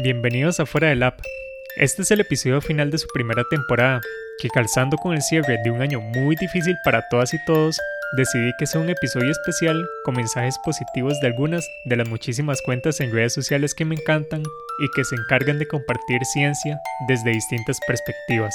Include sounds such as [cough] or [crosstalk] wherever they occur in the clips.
bienvenidos a Fuera del App. Este es el episodio final de su primera temporada, que calzando con el cierre de un año muy difícil para todas y todos, decidí que sea un episodio especial con mensajes positivos de algunas de las muchísimas cuentas en redes sociales que me encantan y que se encargan de compartir ciencia desde distintas perspectivas.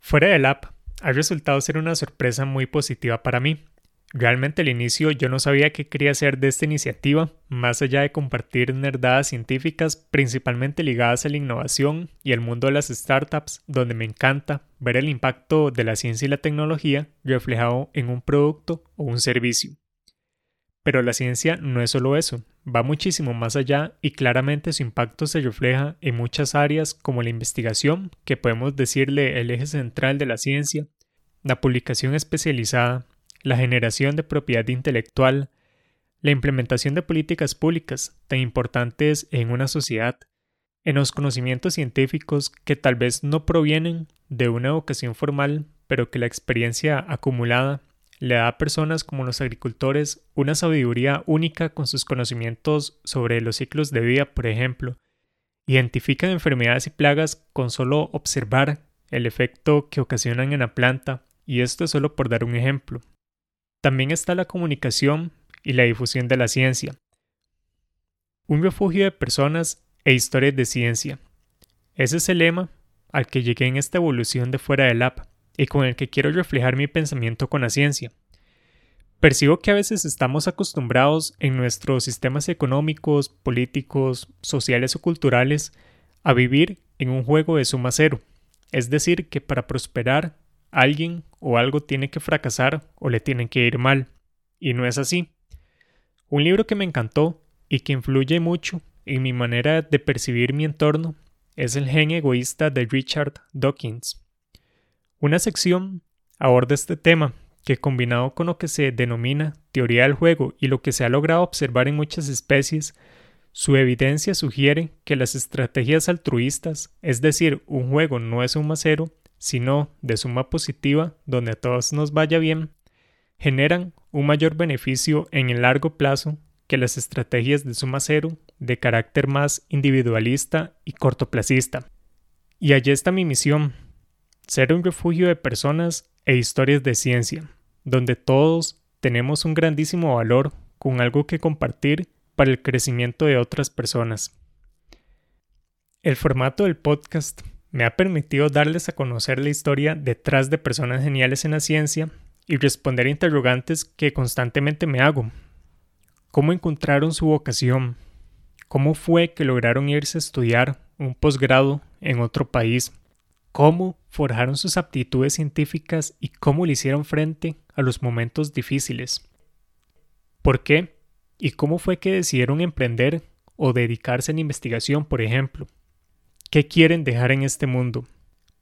Fuera del app, ha resultado ser una sorpresa muy positiva para mí. Realmente al inicio yo no sabía qué quería hacer de esta iniciativa, más allá de compartir nerdadas científicas principalmente ligadas a la innovación y el mundo de las startups, donde me encanta ver el impacto de la ciencia y la tecnología reflejado en un producto o un servicio. Pero la ciencia no es solo eso, va muchísimo más allá y claramente su impacto se refleja en muchas áreas como la investigación, que podemos decirle el eje central de la ciencia, la publicación especializada, la generación de propiedad intelectual, la implementación de políticas públicas tan importantes en una sociedad, en los conocimientos científicos que tal vez no provienen de una educación formal, pero que la experiencia acumulada le da a personas como los agricultores una sabiduría única con sus conocimientos sobre los ciclos de vida, por ejemplo. Identifican enfermedades y plagas con solo observar el efecto que ocasionan en la planta, y esto solo por dar un ejemplo. También está la comunicación y la difusión de la ciencia. Un refugio de personas e historias de ciencia. Ese es el lema al que llegué en esta evolución de fuera del app y con el que quiero reflejar mi pensamiento con la ciencia. Percibo que a veces estamos acostumbrados en nuestros sistemas económicos, políticos, sociales o culturales a vivir en un juego de suma cero, es decir, que para prosperar alguien o algo tiene que fracasar o le tiene que ir mal. Y no es así. Un libro que me encantó y que influye mucho en mi manera de percibir mi entorno es El gen egoísta de Richard Dawkins. Una sección aborda este tema que combinado con lo que se denomina teoría del juego y lo que se ha logrado observar en muchas especies, su evidencia sugiere que las estrategias altruistas, es decir, un juego no es un macero, sino de suma positiva, donde a todos nos vaya bien, generan un mayor beneficio en el largo plazo que las estrategias de suma cero de carácter más individualista y cortoplacista. Y allí está mi misión, ser un refugio de personas e historias de ciencia, donde todos tenemos un grandísimo valor con algo que compartir para el crecimiento de otras personas. El formato del podcast me ha permitido darles a conocer la historia detrás de personas geniales en la ciencia y responder a interrogantes que constantemente me hago. ¿Cómo encontraron su vocación? ¿Cómo fue que lograron irse a estudiar un posgrado en otro país? ¿Cómo forjaron sus aptitudes científicas y cómo le hicieron frente a los momentos difíciles? ¿Por qué? ¿Y cómo fue que decidieron emprender o dedicarse a la investigación, por ejemplo? ¿Qué quieren dejar en este mundo?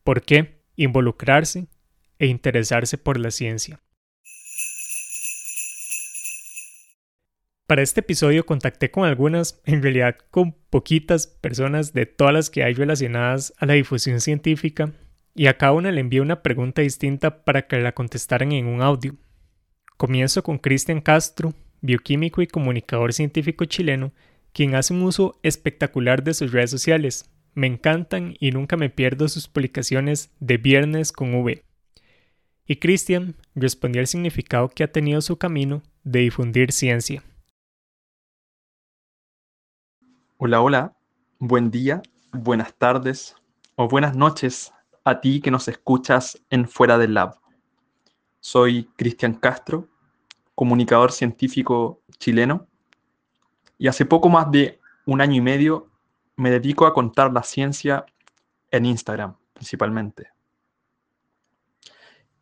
¿Por qué? Involucrarse e interesarse por la ciencia. Para este episodio contacté con algunas, en realidad con poquitas personas de todas las que hay relacionadas a la difusión científica, y a cada una le envié una pregunta distinta para que la contestaran en un audio. Comienzo con Cristian Castro, bioquímico y comunicador científico chileno, quien hace un uso espectacular de sus redes sociales, me encantan y nunca me pierdo sus publicaciones de viernes con V. Y Christian respondió al significado que ha tenido su camino de difundir ciencia. Hola, hola, buen día, buenas tardes o buenas noches a ti que nos escuchas en Fuera del Lab. Soy Cristian Castro, comunicador científico chileno, y hace poco más de un año y medio me dedico a contar la ciencia en Instagram, principalmente.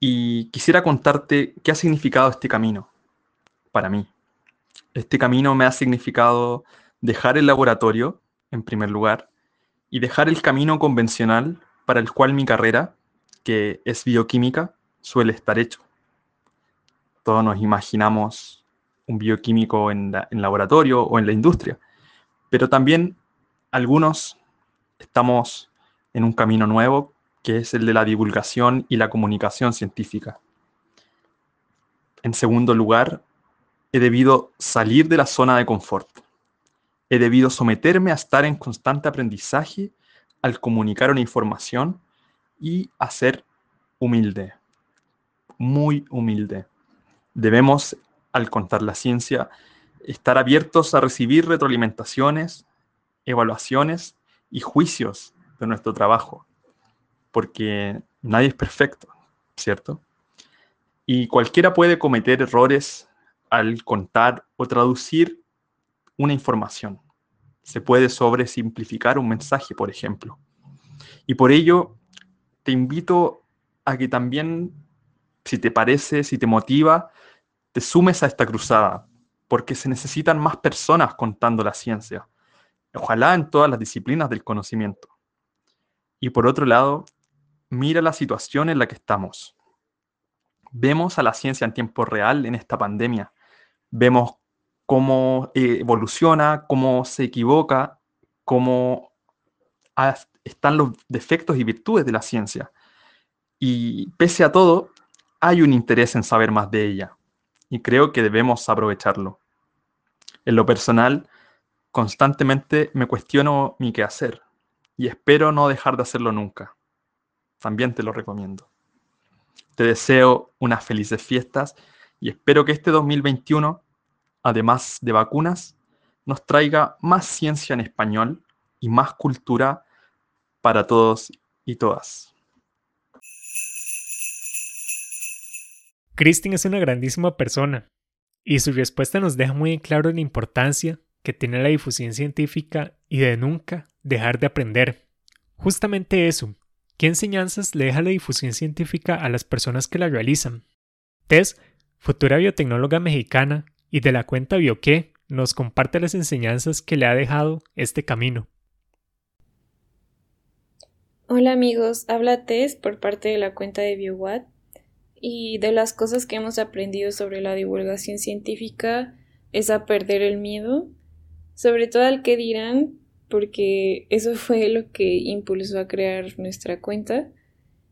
Y quisiera contarte qué ha significado este camino para mí. Este camino me ha significado dejar el laboratorio, en primer lugar, y dejar el camino convencional para el cual mi carrera, que es bioquímica, suele estar hecho. Todos nos imaginamos un bioquímico en, en laboratorio o en la industria, pero también algunos estamos en un camino nuevo, que es el de la divulgación y la comunicación científica. En segundo lugar, he debido salir de la zona de confort, he debido someterme a estar en constante aprendizaje al comunicar una información y a ser humilde, muy humilde. Debemos, al contar la ciencia, estar abiertos a recibir retroalimentaciones, evaluaciones y juicios de nuestro trabajo, porque nadie es perfecto, ¿cierto? Y cualquiera puede cometer errores al contar o traducir una información. Se puede sobresimplificar un mensaje, por ejemplo. Y por ello, te invito a que también, si te parece, si te motiva, te sumes a esta cruzada, porque se necesitan más personas contando la ciencia, ojalá en todas las disciplinas del conocimiento. Y por otro lado, mira la situación en la que estamos. Vemos a la ciencia en tiempo real en esta pandemia. Vemos cómo evoluciona, cómo se equivoca, cómo están los defectos y virtudes de la ciencia. Y pese a todo, hay un interés en saber más de ella. Y creo que debemos aprovecharlo. En lo personal, constantemente me cuestiono mi quehacer y espero no dejar de hacerlo nunca. También te lo recomiendo. Te deseo unas felices fiestas y espero que este 2021, además de vacunas, nos traiga más ciencia en español y más cultura para todos y todas. Kristin es una grandísima persona y su respuesta nos deja muy en claro la importancia que tiene la difusión científica y de nunca dejar de aprender. Justamente eso, ¿qué enseñanzas le deja la difusión científica a las personas que la realizan? Tess, futura biotecnóloga mexicana y de la cuenta BioQué, nos comparte las enseñanzas que le ha dejado este camino. Hola amigos, habla Tess por parte de la cuenta de BioWatt y de las cosas que hemos aprendido sobre la divulgación científica es a perder el miedo, sobre todo al que dirán, porque eso fue lo que impulsó a crear nuestra cuenta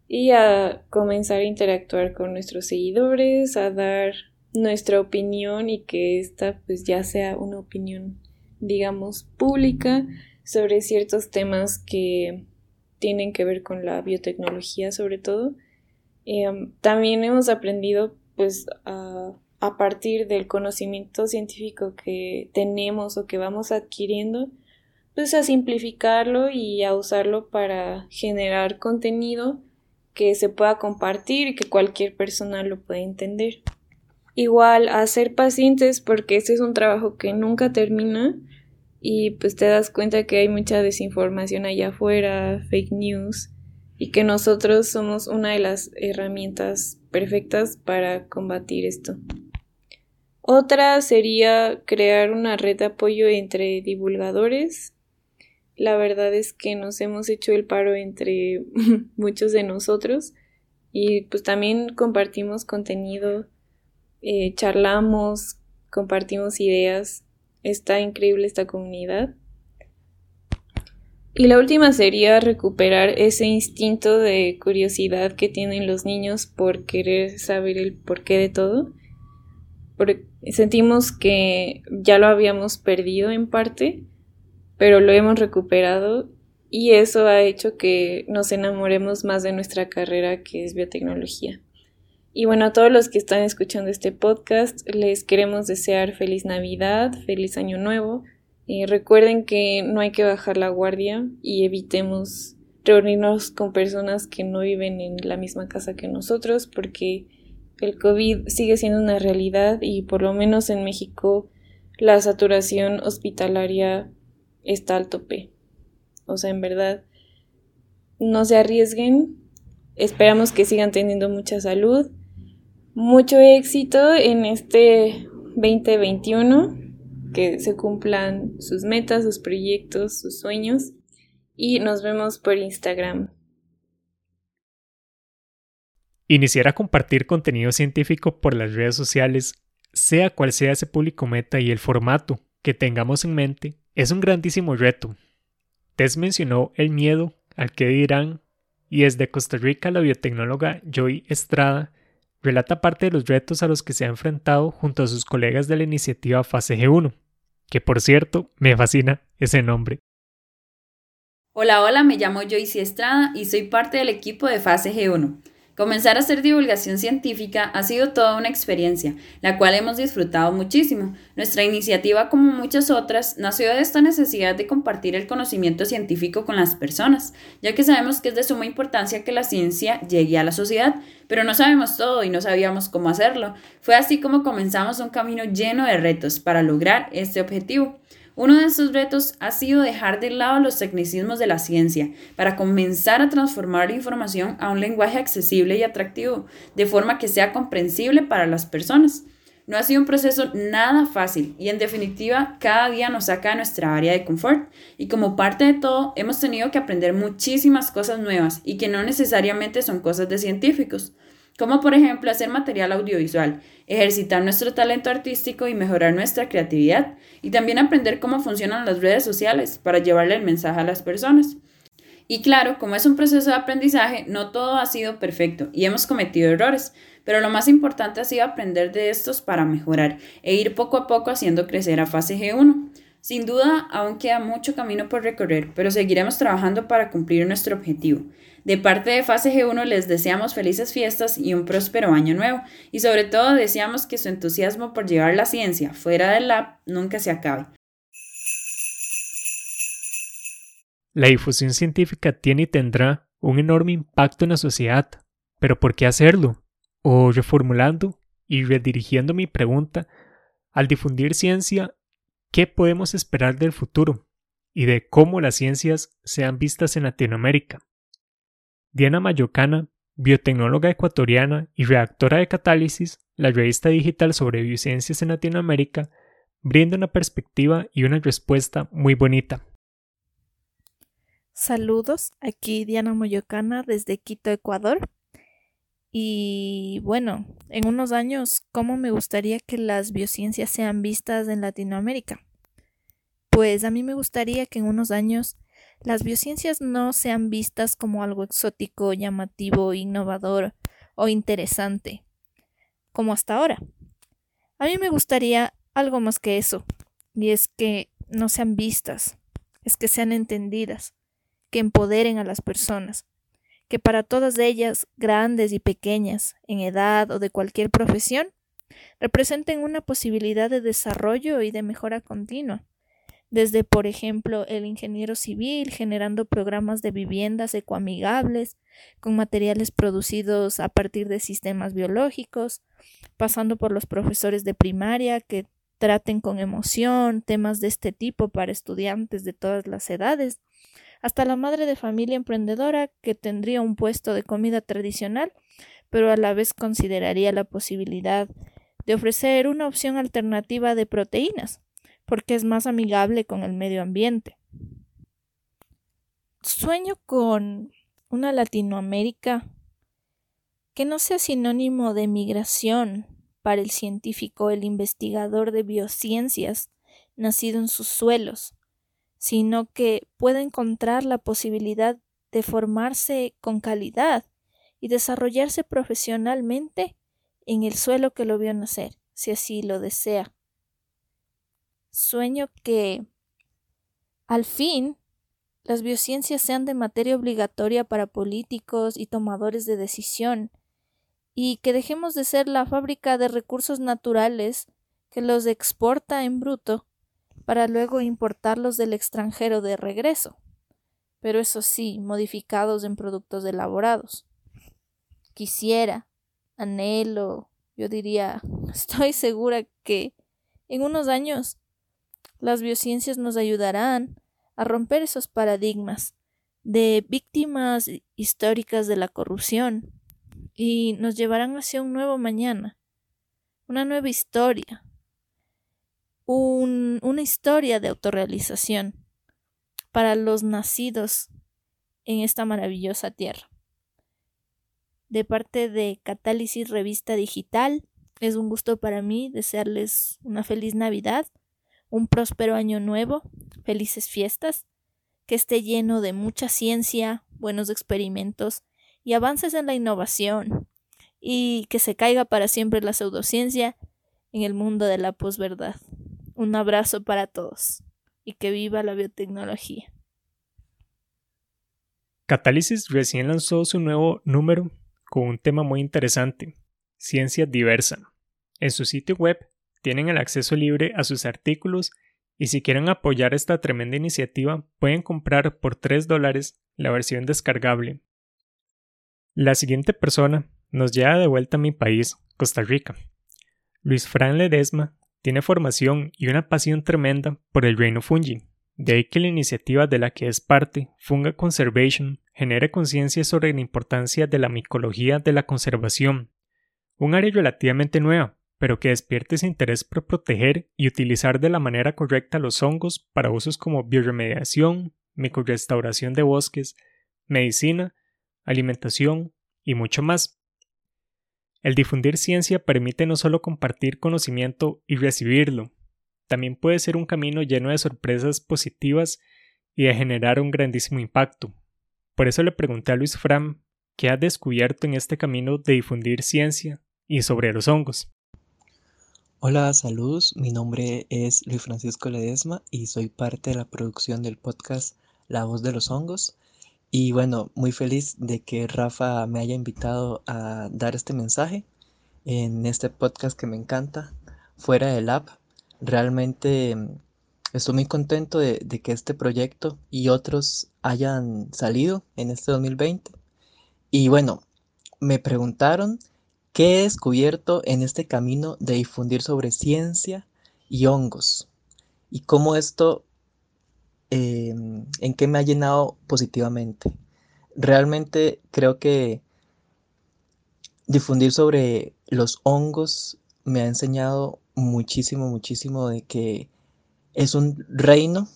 y a comenzar a interactuar con nuestros seguidores, a dar nuestra opinión y que esta pues ya sea una opinión digamos pública sobre ciertos temas que tienen que ver con la biotecnología sobre todo. Em, también hemos aprendido pues a, a partir del conocimiento científico que tenemos o que vamos adquiriendo, pues a simplificarlo y a usarlo para generar contenido que se pueda compartir y que cualquier persona lo pueda entender. Igual a ser pacientes porque este es un trabajo que nunca termina y pues te das cuenta que hay mucha desinformación allá afuera, fake news y que nosotros somos una de las herramientas perfectas para combatir esto. Otra sería crear una red de apoyo entre divulgadores. La verdad es que nos hemos hecho el paro entre [laughs] muchos de nosotros y pues también compartimos contenido, eh, charlamos, compartimos ideas. Está increíble esta comunidad. Y la última sería recuperar ese instinto de curiosidad que tienen los niños por querer saber el porqué de todo. Sentimos que ya lo habíamos perdido en parte, pero lo hemos recuperado y eso ha hecho que nos enamoremos más de nuestra carrera que es biotecnología. Y bueno, a todos los que están escuchando este podcast, les queremos desear feliz Navidad, feliz Año Nuevo eh, recuerden que no hay que bajar la guardia y evitemos reunirnos con personas que no viven en la misma casa que nosotros porque el COVID sigue siendo una realidad y por lo menos en México la saturación hospitalaria está al tope. O sea, en verdad, no se arriesguen. Esperamos que sigan teniendo mucha salud. Mucho éxito en este 2021 que se cumplan sus metas, sus proyectos, sus sueños y nos vemos por Instagram. Iniciar a compartir contenido científico por las redes sociales, sea cual sea ese público meta y el formato que tengamos en mente, es un grandísimo reto. Tess mencionó el miedo al que dirán y desde Costa Rica la biotecnóloga Joy Estrada relata parte de los retos a los que se ha enfrentado junto a sus colegas de la iniciativa Fase G1, que por cierto me fascina ese nombre. Hola, hola, me llamo Joyce Estrada y soy parte del equipo de Fase G1. Comenzar a hacer divulgación científica ha sido toda una experiencia, la cual hemos disfrutado muchísimo. Nuestra iniciativa, como muchas otras, nació de esta necesidad de compartir el conocimiento científico con las personas, ya que sabemos que es de suma importancia que la ciencia llegue a la sociedad, pero no sabemos todo y no sabíamos cómo hacerlo. Fue así como comenzamos un camino lleno de retos para lograr este objetivo. Uno de esos retos ha sido dejar de lado los tecnicismos de la ciencia para comenzar a transformar la información a un lenguaje accesible y atractivo, de forma que sea comprensible para las personas. No ha sido un proceso nada fácil y en definitiva cada día nos saca de nuestra área de confort y como parte de todo hemos tenido que aprender muchísimas cosas nuevas y que no necesariamente son cosas de científicos como por ejemplo hacer material audiovisual, ejercitar nuestro talento artístico y mejorar nuestra creatividad, y también aprender cómo funcionan las redes sociales para llevarle el mensaje a las personas. Y claro, como es un proceso de aprendizaje, no todo ha sido perfecto y hemos cometido errores, pero lo más importante ha sido aprender de estos para mejorar e ir poco a poco haciendo crecer a fase G1. Sin duda, aún queda mucho camino por recorrer, pero seguiremos trabajando para cumplir nuestro objetivo. De parte de Fase G1 les deseamos felices fiestas y un próspero año nuevo, y sobre todo deseamos que su entusiasmo por llevar la ciencia fuera del lab nunca se acabe. La difusión científica tiene y tendrá un enorme impacto en la sociedad, pero ¿por qué hacerlo? O reformulando y redirigiendo mi pregunta, al difundir ciencia, ¿qué podemos esperar del futuro? y de cómo las ciencias sean vistas en Latinoamérica. Diana Mayocana, biotecnóloga ecuatoriana y redactora de Catálisis, la revista digital sobre biociencias en Latinoamérica, brinda una perspectiva y una respuesta muy bonita. Saludos, aquí Diana Mayocana desde Quito, Ecuador. Y bueno, en unos años, ¿cómo me gustaría que las biociencias sean vistas en Latinoamérica? Pues a mí me gustaría que en unos años las biociencias no sean vistas como algo exótico, llamativo, innovador o interesante, como hasta ahora. A mí me gustaría algo más que eso, y es que no sean vistas, es que sean entendidas, que empoderen a las personas, que para todas ellas, grandes y pequeñas, en edad o de cualquier profesión, representen una posibilidad de desarrollo y de mejora continua desde por ejemplo el ingeniero civil generando programas de viviendas ecoamigables con materiales producidos a partir de sistemas biológicos, pasando por los profesores de primaria que traten con emoción temas de este tipo para estudiantes de todas las edades, hasta la madre de familia emprendedora que tendría un puesto de comida tradicional, pero a la vez consideraría la posibilidad de ofrecer una opción alternativa de proteínas porque es más amigable con el medio ambiente. Sueño con una Latinoamérica que no sea sinónimo de migración para el científico, el investigador de biociencias nacido en sus suelos, sino que pueda encontrar la posibilidad de formarse con calidad y desarrollarse profesionalmente en el suelo que lo vio nacer, si así lo desea. Sueño que al fin las biociencias sean de materia obligatoria para políticos y tomadores de decisión, y que dejemos de ser la fábrica de recursos naturales que los exporta en bruto para luego importarlos del extranjero de regreso, pero eso sí, modificados en productos elaborados. Quisiera, anhelo, yo diría, [laughs] estoy segura que en unos años las biociencias nos ayudarán a romper esos paradigmas de víctimas históricas de la corrupción y nos llevarán hacia un nuevo mañana, una nueva historia, una historia de autorrealización para los nacidos en esta maravillosa tierra. De parte de Catálisis Revista Digital, es un gusto para mí desearles una feliz Navidad un próspero año nuevo, felices fiestas, que esté lleno de mucha ciencia, buenos experimentos y avances en la innovación, y que se caiga para siempre la pseudociencia en el mundo de la posverdad. Un abrazo para todos y que viva la biotecnología. Catálisis recién lanzó su nuevo número con un tema muy interesante, ciencia diversa. En su sitio web tienen el acceso libre a sus artículos y si quieren apoyar esta tremenda iniciativa pueden comprar por 3 dólares la versión descargable. La siguiente persona nos lleva de vuelta a mi país, Costa Rica. Luis Fran Ledesma tiene formación y una pasión tremenda por el reino fungi. De ahí que la iniciativa de la que es parte, Funga Conservation, genere conciencia sobre la importancia de la micología de la conservación, un área relativamente nueva, pero que despierte ese interés por proteger y utilizar de la manera correcta los hongos para usos como bioremediación, micorestauración de bosques, medicina, alimentación y mucho más. El difundir ciencia permite no solo compartir conocimiento y recibirlo, también puede ser un camino lleno de sorpresas positivas y de generar un grandísimo impacto. Por eso le pregunté a Luis Fram qué ha descubierto en este camino de difundir ciencia y sobre los hongos. Hola, saludos. Mi nombre es Luis Francisco Ledesma y soy parte de la producción del podcast La Voz de los Hongos. Y bueno, muy feliz de que Rafa me haya invitado a dar este mensaje en este podcast que me encanta, fuera del app. Realmente mm, estoy muy contento de, de que este proyecto y otros hayan salido en este 2020. Y bueno, me preguntaron ¿Qué he descubierto en este camino de difundir sobre ciencia y hongos? Y cómo esto, em, en qué me ha llenado positivamente. Realmente creo que difundir sobre los hongos me ha enseñado muchísimo, muchísimo de que es un reino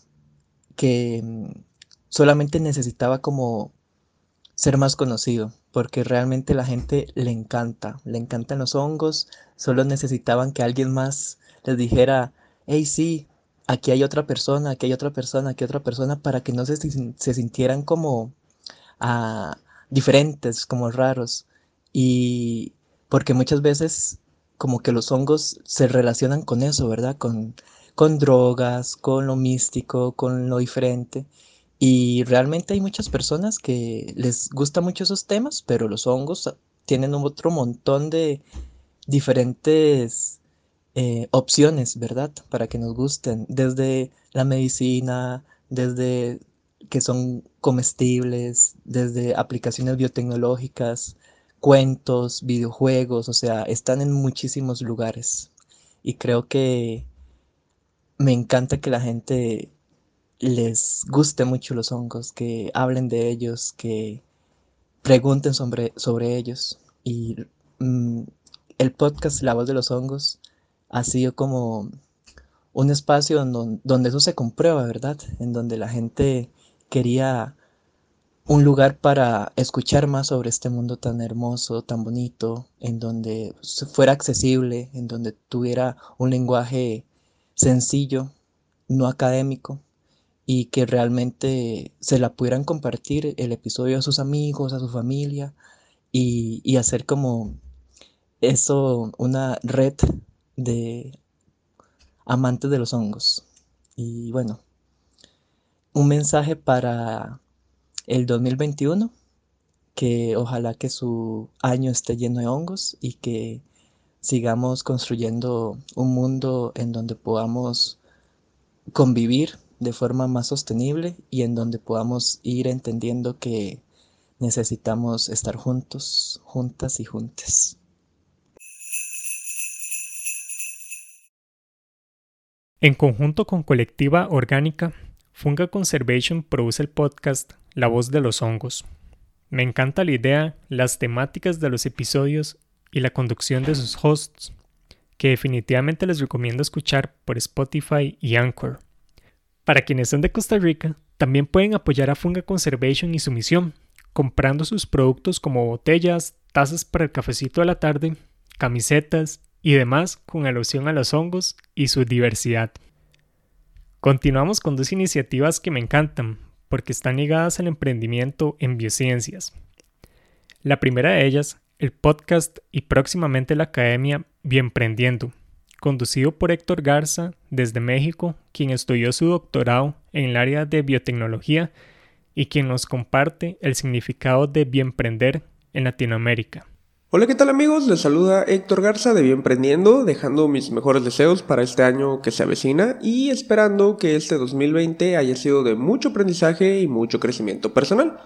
que em, solamente necesitaba como ser más conocido porque realmente la gente le encanta, le encantan los hongos, solo necesitaban que alguien más les dijera, hey sí, aquí hay otra persona, aquí hay otra persona, aquí hay otra persona, para que no se, se sintieran como ah, diferentes, como raros. Y porque muchas veces como que los hongos se relacionan con eso, ¿verdad? Con, con drogas, con lo místico, con lo diferente. Y realmente hay muchas personas que les gustan mucho esos temas, pero los hongos tienen otro montón de diferentes eh, opciones, ¿verdad? Para que nos gusten, desde la medicina, desde que son comestibles, desde aplicaciones biotecnológicas, cuentos, videojuegos, o sea, están en muchísimos lugares. Y creo que me encanta que la gente les guste mucho los hongos, que hablen de ellos, que pregunten sobre, sobre ellos. Y mm, el podcast La voz de los hongos ha sido como un espacio donde, eso se comprueba, ¿verdad? En donde la gente quería un lugar para escuchar más sobre este mundo tan hermoso, tan bonito, en donde fuera accesible, en donde tuviera un lenguaje sencillo, no académico, y que realmente se la pudieran compartir el episodio a sus amigos, a su familia y, hacer como eso una red de amantes de los hongos. Y bueno, un mensaje para el 2021, que ojalá que su año esté lleno de hongos y que sigamos construyendo un mundo en donde podamos convivir de forma más sostenible y en donde podamos ir entendiendo que necesitamos estar juntos, juntas y juntes. En conjunto con Colectiva Orgánica, Funga Conservation produce el podcast La voz de los hongos. Me encanta la idea, las temáticas de los episodios y la conducción de sus hosts, que definitivamente les recomiendo escuchar por Spotify y Anchor. Para quienes son de Costa Rica, también pueden apoyar a Funga Conservation y su misión, comprando sus productos como botellas, tazas para el cafecito de la tarde, camisetas y demás con alusión a los hongos y su diversidad. Continuamos con dos iniciativas que me encantan, porque están ligadas al emprendimiento en biociencias. La primera de ellas, el podcast y próximamente la academia Bienprendiendo, conducido por Héctor Garza desde México, quien estudió su doctorado en el área de biotecnología y quien nos comparte el significado de bienprender en Latinoamérica. Hola, ¿qué tal amigos? Les saluda Héctor Garza de Bienprendiendo, dejando mis mejores deseos para este año que se avecina y esperando que este 2020 haya sido de mucho aprendizaje y mucho crecimiento personal.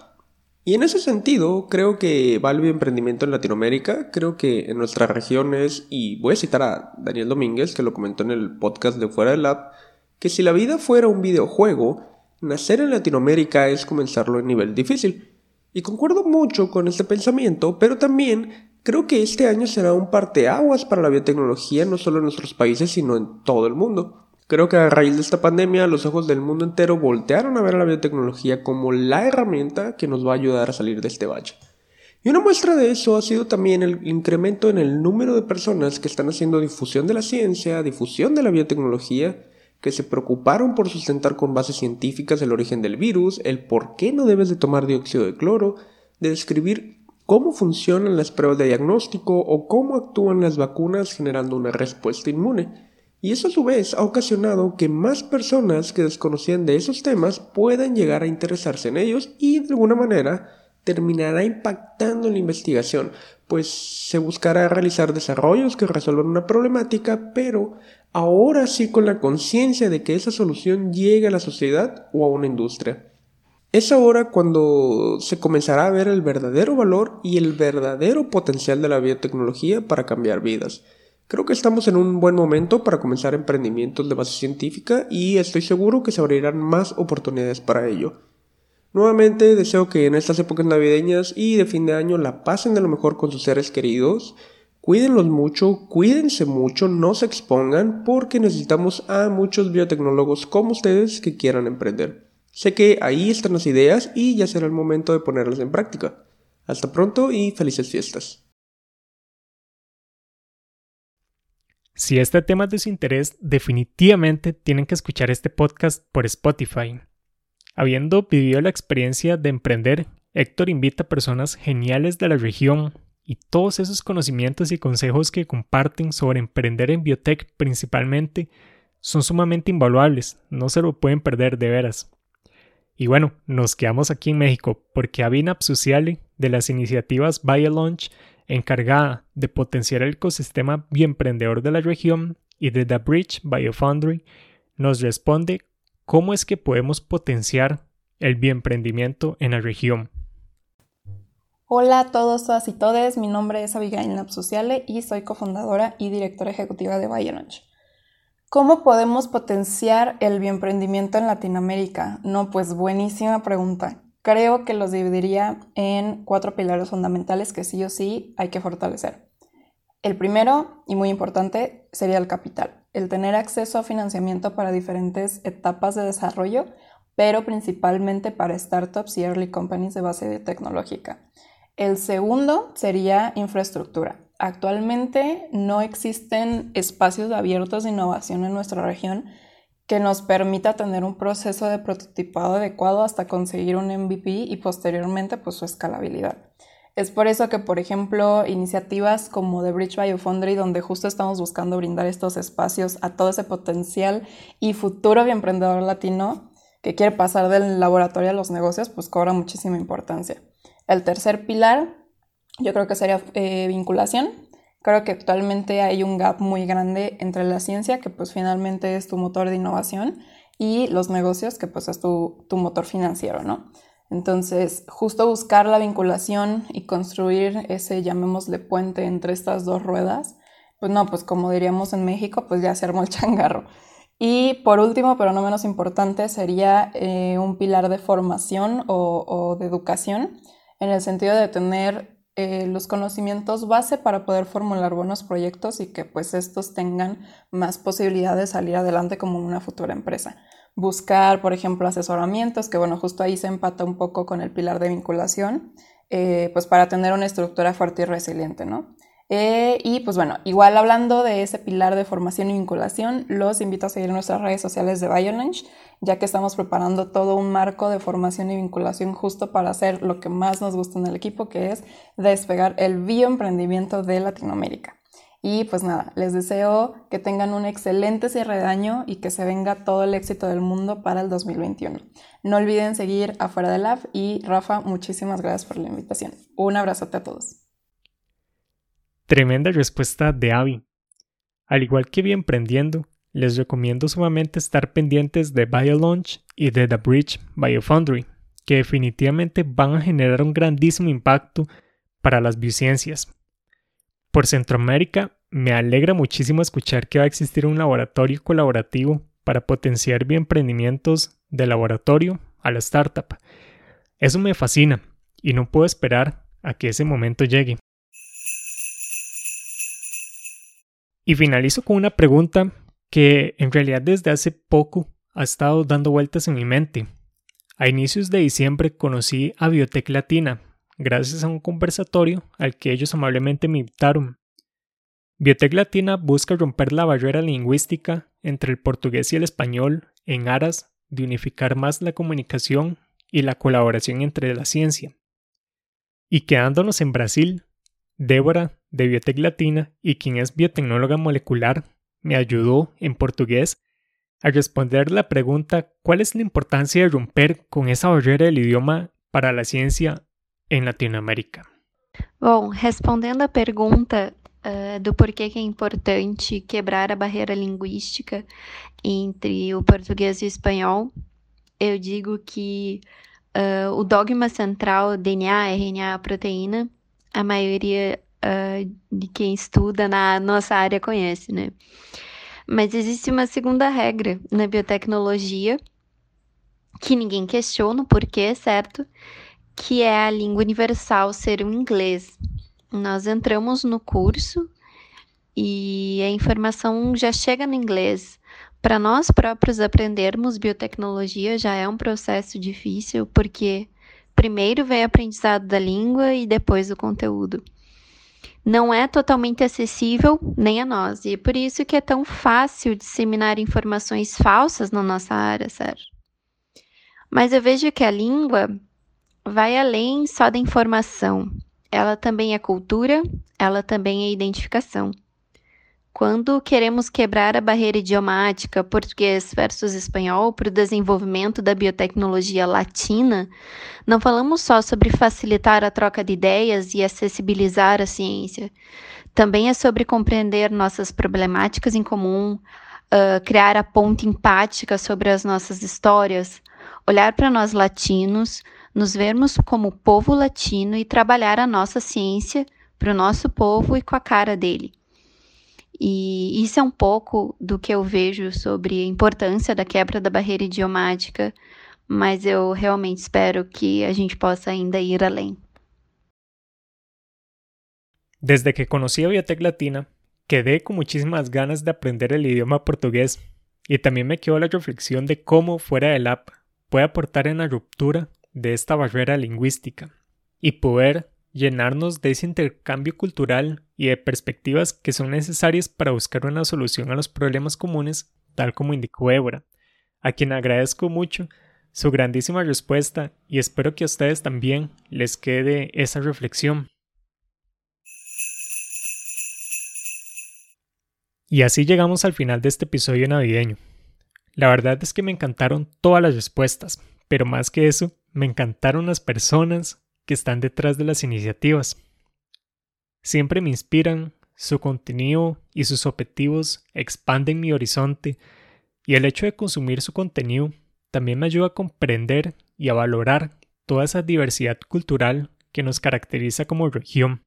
Y en ese sentido, creo que va el bioemprendimiento en Latinoamérica, creo que en nuestras regiones, y voy a citar a Daniel Domínguez, que lo comentó en el podcast de Fuera del Lab, que si la vida fuera un videojuego, nacer en Latinoamérica es comenzarlo en nivel difícil. Y concuerdo mucho con este pensamiento, pero también Creo que este año será un parteaguas para la biotecnología no solo en nuestros países, sino en todo el mundo. Creo que a raíz de esta pandemia los ojos del mundo entero voltearon a ver a la biotecnología como la herramienta que nos va a ayudar a salir de este valle. Y una muestra de eso ha sido también el incremento en el número de personas que están haciendo difusión de la ciencia, difusión de la biotecnología, que se preocuparon por sustentar con bases científicas el origen del virus, el por qué no debes de tomar dióxido de cloro, de describir cómo funcionan las pruebas de diagnóstico o cómo actúan las vacunas generando una respuesta inmune. Y eso a su vez ha ocasionado que más personas que desconocían de esos temas puedan llegar a interesarse en ellos y de alguna manera terminará impactando en la investigación, pues se buscará realizar desarrollos que resuelvan una problemática, pero ahora sí con la conciencia de que esa solución llegue a la sociedad o a una industria. Es ahora cuando se comenzará a ver el verdadero valor y el verdadero potencial de la biotecnología para cambiar vidas. Creo que estamos en un buen momento para comenzar emprendimientos de base científica y estoy seguro que se abrirán más oportunidades para ello. Nuevamente deseo que en estas épocas navideñas y de fin de año la pasen de lo mejor con sus seres queridos. Cuídenlos mucho, cuídense mucho, no se expongan porque necesitamos a muchos biotecnólogos como ustedes que quieran emprender. Sé que ahí están las ideas y ya será el momento de ponerlas en práctica. Hasta pronto y felices fiestas. Si este tema es de su interés, definitivamente tienen que escuchar este podcast por Spotify. Habiendo vivido la experiencia de emprender, Héctor invita a personas geniales de la región y todos esos conocimientos y consejos que comparten sobre emprender en biotech principalmente son sumamente invaluables, no se lo pueden perder de veras. Y bueno, nos quedamos aquí en México porque Avina Psuciale de las iniciativas BioLaunch, encargada de potenciar el ecosistema bioemprendedor de la región, y de The Bridge Biofoundry, nos responde cómo es que podemos potenciar el bioemprendimiento en la región. Hola a todos, todas y todes, mi nombre es Abigail Napsuciale y soy cofundadora y directora ejecutiva de BioLaunch. ¿Cómo podemos potenciar el bioemprendimiento en Latinoamérica? No, pues buenísima pregunta. Creo que los dividiría en cuatro pilares fundamentales que sí o sí hay que fortalecer. El primero, y muy importante, sería el capital, el tener acceso a financiamiento para diferentes etapas de desarrollo, pero principalmente para startups y early companies de base tecnológica. El segundo sería infraestructura, Actualmente no existen espacios abiertos de innovación en nuestra región que nos permita tener un proceso de prototipado adecuado hasta conseguir un MVP y posteriormente pues, su escalabilidad. Es por eso que, por ejemplo, iniciativas como The Bridge Biofoundry, donde justo estamos buscando brindar estos espacios a todo ese potencial y futuro emprendedor latino que quiere pasar del laboratorio a los negocios, pues cobra muchísima importancia. El tercer pilar yo creo que sería eh, vinculación. Creo que actualmente hay un gap muy grande entre la ciencia, que pues finalmente es tu motor de innovación, y los negocios, que pues es tu, tu motor financiero, ¿no? Entonces, justo buscar la vinculación y construir ese, llamémosle, puente entre estas dos ruedas, pues no, pues como diríamos en México, pues ya se armó el [laughs] changarro. Y por último, pero no menos importante, sería eh, un pilar de formación o, o de educación, en el sentido de tener eh, los conocimientos base para poder formular buenos proyectos y que pues estos tengan más posibilidad de salir adelante como una futura empresa. Buscar, por ejemplo, asesoramientos, que bueno, justo ahí se empata un poco con el pilar de vinculación, eh, pues para tener una estructura fuerte y resiliente, ¿no? Eh, y pues bueno, igual hablando de ese pilar de formación y vinculación, los invito a seguir nuestras redes sociales de BioLunch, ya que estamos preparando todo un marco de formación y vinculación justo para hacer lo que más nos gusta en el equipo, que es despegar el bioemprendimiento de Latinoamérica. Y pues nada, les deseo que tengan un excelente cierre de año y que se venga todo el éxito del mundo para el 2021. No olviden seguir afuera del app y Rafa, muchísimas gracias por la invitación. Un abrazote a todos. Tremenda respuesta de Avi. Al igual que vi emprendiendo, les recomiendo sumamente estar pendientes de BioLaunch y de The Bridge BioFoundry, que definitivamente van a generar un grandísimo impacto para las biociencias. Por Centroamérica, me alegra muchísimo escuchar que va a existir un laboratorio colaborativo para potenciar bioemprendimientos de laboratorio a la startup. Eso me fascina y no puedo esperar a que ese momento llegue. Y finalizo con una pregunta que en realidad desde hace poco ha estado dando vueltas en mi mente. A inicios de diciembre conocí a Biotech Latina, gracias a un conversatorio al que ellos amablemente me invitaron. Biotech Latina busca romper la barrera lingüística entre el portugués y el español en aras de unificar más la comunicación y la colaboración entre la ciencia. Y quedándonos en Brasil, Débora de Biotech Latina y quien es biotecnóloga molecular me ayudó en portugués a responder la pregunta ¿cuál es la importancia de romper con esa barreira del idioma para la ciencia em Latinoamérica? Bom, respondendo a pergunta uh, do porquê que é importante quebrar a barreira linguística entre o português e o espanhol, eu digo que uh, dogma central DNA, RNA, proteína a maioria uh, de quem estuda na nossa área conhece, né? Mas existe uma segunda regra na biotecnologia que ninguém questiona o porquê, certo? Que é a língua universal ser o inglês. Nós entramos no curso e a informação já chega no inglês. Para nós próprios aprendermos biotecnologia já é um processo difícil, porque primeiro vem o aprendizado da língua e depois o conteúdo. Não é totalmente acessível nem a nós, e é por isso que é tão fácil disseminar informações falsas na nossa área, Sérgio. Mas eu vejo que a língua vai além só da informação. Ela também é cultura, ela também é identificação. Quando queremos quebrar a barreira idiomática português versus espanhol para o desenvolvimento da biotecnologia latina, não falamos só sobre facilitar a troca de ideias e acessibilizar a ciência. Também é sobre compreender nossas problemáticas em comum, uh, criar a ponte empática sobre as nossas histórias, olhar para nós latinos, nos vermos como povo latino e trabalhar a nossa ciência para o nosso povo e com a cara dele. E isso é um pouco do que eu vejo sobre a importância da quebra da barreira idiomática, mas eu realmente espero que a gente possa ainda ir além. Desde que conocí a Biotech Latina, quedé con muchísimas ganas de aprender el idioma portugués y también me quedó la reflexión de cómo fuera del app puede aportar en la ruptura de esta barrera lingüística y poder llenarnos de ese intercambio cultural y de perspectivas que son necesarias para buscar una solución a los problemas comunes, tal como indicó Ébora, a quien agradezco mucho su grandísima respuesta y espero que a ustedes también les quede esa reflexión. Y así llegamos al final de este episodio navideño. La verdad es que me encantaron todas las respuestas, pero más que eso, me encantaron las personas, que están detrás de las iniciativas. Siempre me inspiran, su contenido y sus objetivos expanden mi horizonte y el hecho de consumir su contenido también me ayuda a comprender y a valorar toda esa diversidad cultural que nos caracteriza como región.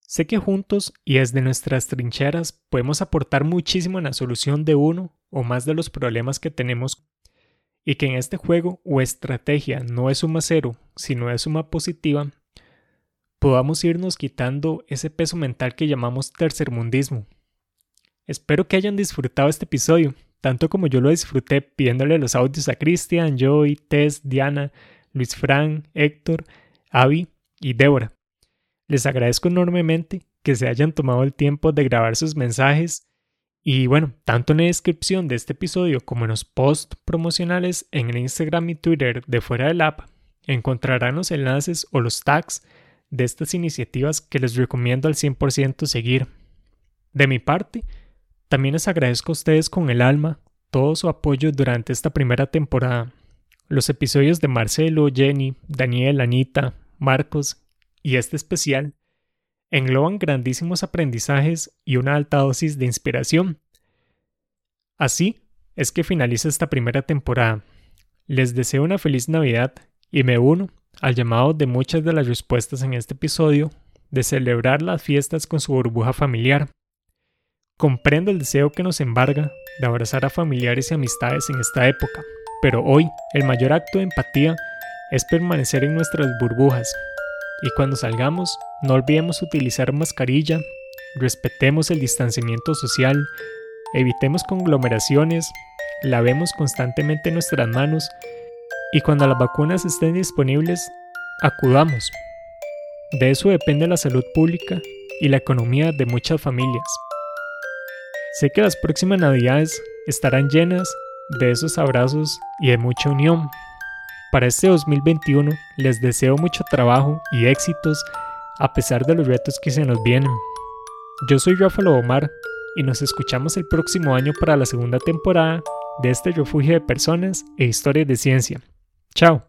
Sé que juntos y desde nuestras trincheras podemos aportar muchísimo en la solución de uno o más de los problemas que tenemos y que en este juego o estrategia no es suma cero, sino es suma positiva, podamos irnos quitando ese peso mental que llamamos tercermundismo. Espero que hayan disfrutado este episodio, tanto como yo lo disfruté pidiéndole los audios a Cristian, Joy, Tess, Diana, Luis Fran, Héctor, Avi y Débora. Les agradezco enormemente que se hayan tomado el tiempo de grabar sus mensajes y bueno, tanto en la descripción de este episodio como en los posts promocionales en el Instagram y Twitter de Fuera del App encontrarán los enlaces o los tags de estas iniciativas que les recomiendo al 100% seguir, De mi parte, también les agradezco a ustedes con el alma todo su apoyo durante esta primera temporada. Los episodios de Marcelo, Jenny, Daniel, Anita, Marcos y este especial engloban grandísimos aprendizajes y una alta dosis de inspiración. Así es que finaliza esta primera temporada. Les deseo una feliz Navidad y me uno al llamado de muchas de las respuestas en este episodio de celebrar las fiestas con su burbuja familiar. Comprendo el deseo que nos embarga de abrazar a familiares y amistades en esta época, pero hoy el mayor acto de empatía es permanecer en nuestras burbujas. Y cuando salgamos, no olvidemos utilizar mascarilla, respetemos el distanciamiento social, evitemos conglomeraciones, lavemos constantemente nuestras manos y cuando las vacunas estén disponibles, acudamos. De eso depende la salud pública y la economía de muchas familias. Sé que las próximas navidades estarán llenas de esos abrazos y de mucha unión. Para este 2021 les deseo mucho trabajo y éxitos a pesar de los retos que se nos vienen. Yo soy Rafael Omar y nos escuchamos el próximo año para la segunda temporada de este refugio de personas e historias de ciencia. Chao.